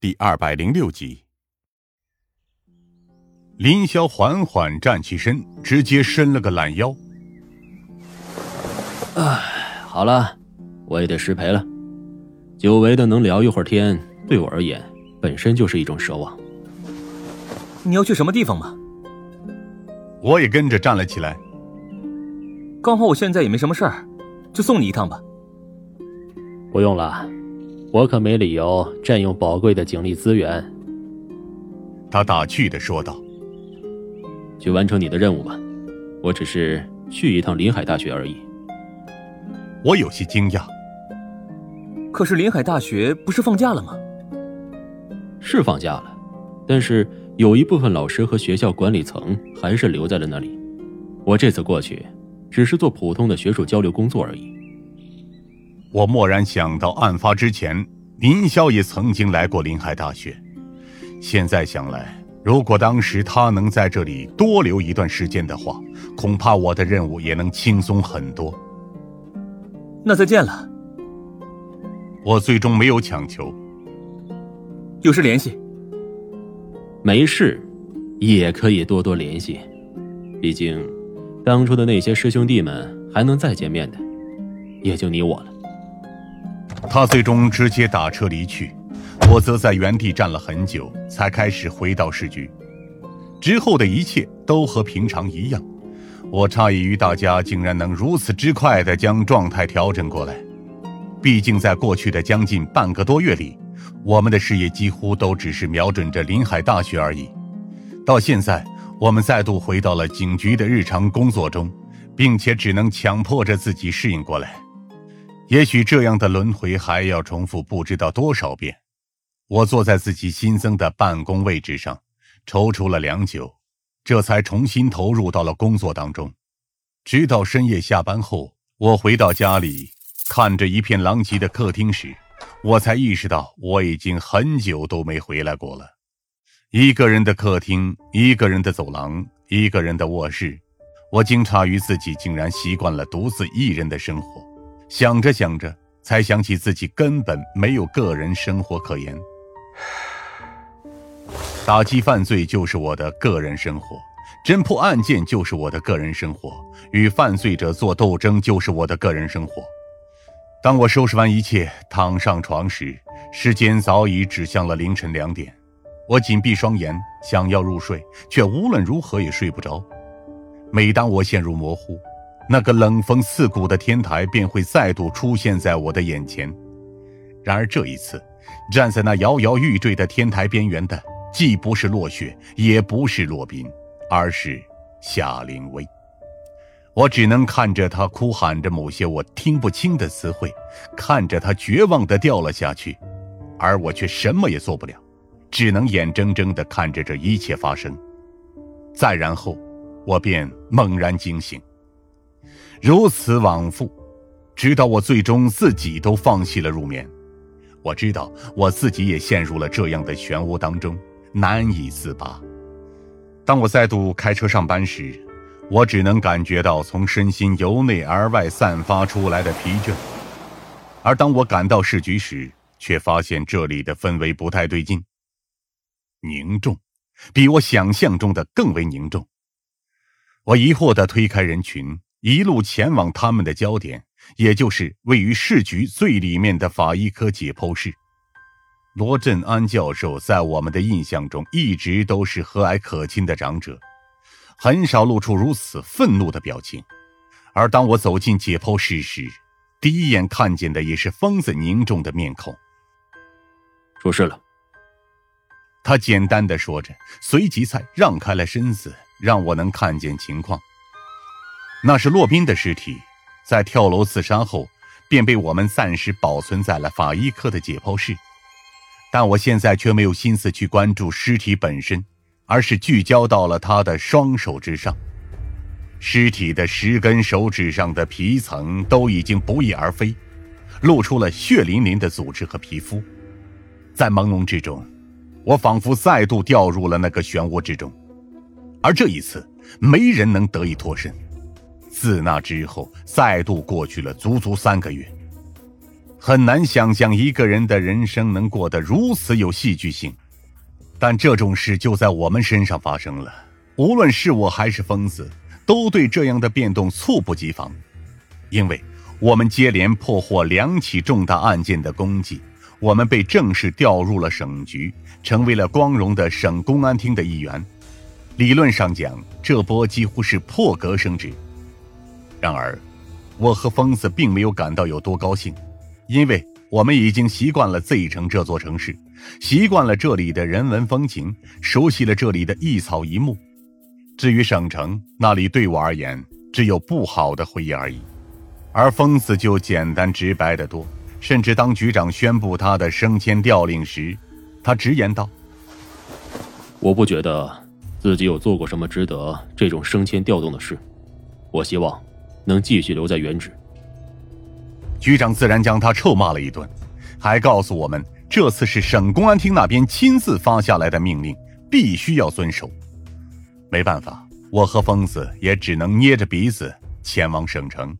第二百零六集。林霄缓缓站起身，直接伸了个懒腰。唉，好了，我也得失陪了。久违的能聊一会儿天，对我而言本身就是一种奢望。你要去什么地方吗？我也跟着站了起来。刚好我现在也没什么事儿，就送你一趟吧。不用了，我可没理由占用宝贵的警力资源。他打趣的说道：“去完成你的任务吧，我只是去一趟临海大学而已。”我有些惊讶。可是临海大学不是放假了吗？是放假了，但是有一部分老师和学校管理层还是留在了那里。我这次过去，只是做普通的学术交流工作而已。我蓦然想到，案发之前，林霄也曾经来过临海大学。现在想来，如果当时他能在这里多留一段时间的话，恐怕我的任务也能轻松很多。那再见了。我最终没有强求。有事联系。没事，也可以多多联系。毕竟，当初的那些师兄弟们还能再见面的，也就你我了。他最终直接打车离去，我则在原地站了很久，才开始回到市局。之后的一切都和平常一样，我诧异于大家竟然能如此之快地将状态调整过来。毕竟在过去的将近半个多月里，我们的事业几乎都只是瞄准着临海大学而已。到现在，我们再度回到了警局的日常工作中，并且只能强迫着自己适应过来。也许这样的轮回还要重复不知道多少遍。我坐在自己新增的办公位置上，踌躇了良久，这才重新投入到了工作当中。直到深夜下班后，我回到家里，看着一片狼藉的客厅时，我才意识到我已经很久都没回来过了。一个人的客厅，一个人的走廊，一个人的卧室，我惊诧于自己竟然习惯了独自一人的生活。想着想着，才想起自己根本没有个人生活可言。打击犯罪就是我的个人生活，侦破案件就是我的个人生活，与犯罪者做斗争就是我的个人生活。当我收拾完一切，躺上床时，时间早已指向了凌晨两点。我紧闭双眼，想要入睡，却无论如何也睡不着。每当我陷入模糊，那个冷风刺骨的天台便会再度出现在我的眼前。然而这一次，站在那摇摇欲坠的天台边缘的，既不是落雪，也不是洛宾，而是夏灵薇。我只能看着他哭喊着某些我听不清的词汇，看着他绝望地掉了下去，而我却什么也做不了，只能眼睁睁地看着这一切发生。再然后，我便猛然惊醒。如此往复，直到我最终自己都放弃了入眠。我知道我自己也陷入了这样的漩涡当中，难以自拔。当我再度开车上班时，我只能感觉到从身心由内而外散发出来的疲倦；而当我赶到市局时，却发现这里的氛围不太对劲，凝重，比我想象中的更为凝重。我疑惑地推开人群。一路前往他们的焦点，也就是位于市局最里面的法医科解剖室。罗振安教授在我们的印象中一直都是和蔼可亲的长者，很少露出如此愤怒的表情。而当我走进解剖室时，第一眼看见的也是疯子凝重的面孔。出事了，他简单的说着，随即才让开了身子，让我能看见情况。那是洛宾的尸体，在跳楼自杀后，便被我们暂时保存在了法医科的解剖室。但我现在却没有心思去关注尸体本身，而是聚焦到了他的双手之上。尸体的十根手指上的皮层都已经不翼而飞，露出了血淋淋的组织和皮肤。在朦胧之中，我仿佛再度掉入了那个漩涡之中，而这一次，没人能得以脱身。自那之后，再度过去了足足三个月。很难想象一个人的人生能过得如此有戏剧性。但这种事就在我们身上发生了，无论是我还是疯子，都对这样的变动猝不及防，因为我们接连破获两起重大案件的功绩，我们被正式调入了省局，成为了光荣的省公安厅的一员。理论上讲，这波几乎是破格升职。然而，我和疯子并没有感到有多高兴，因为我们已经习惯了 Z 城这座城市。习惯了这里的人文风情，熟悉了这里的一草一木。至于省城，那里对我而言只有不好的回忆而已。而疯子就简单直白得多。甚至当局长宣布他的升迁调令时，他直言道：“我不觉得自己有做过什么值得这种升迁调动的事。我希望能继续留在原址。”局长自然将他臭骂了一顿，还告诉我们。这次是省公安厅那边亲自发下来的命令，必须要遵守。没办法，我和疯子也只能捏着鼻子前往省城。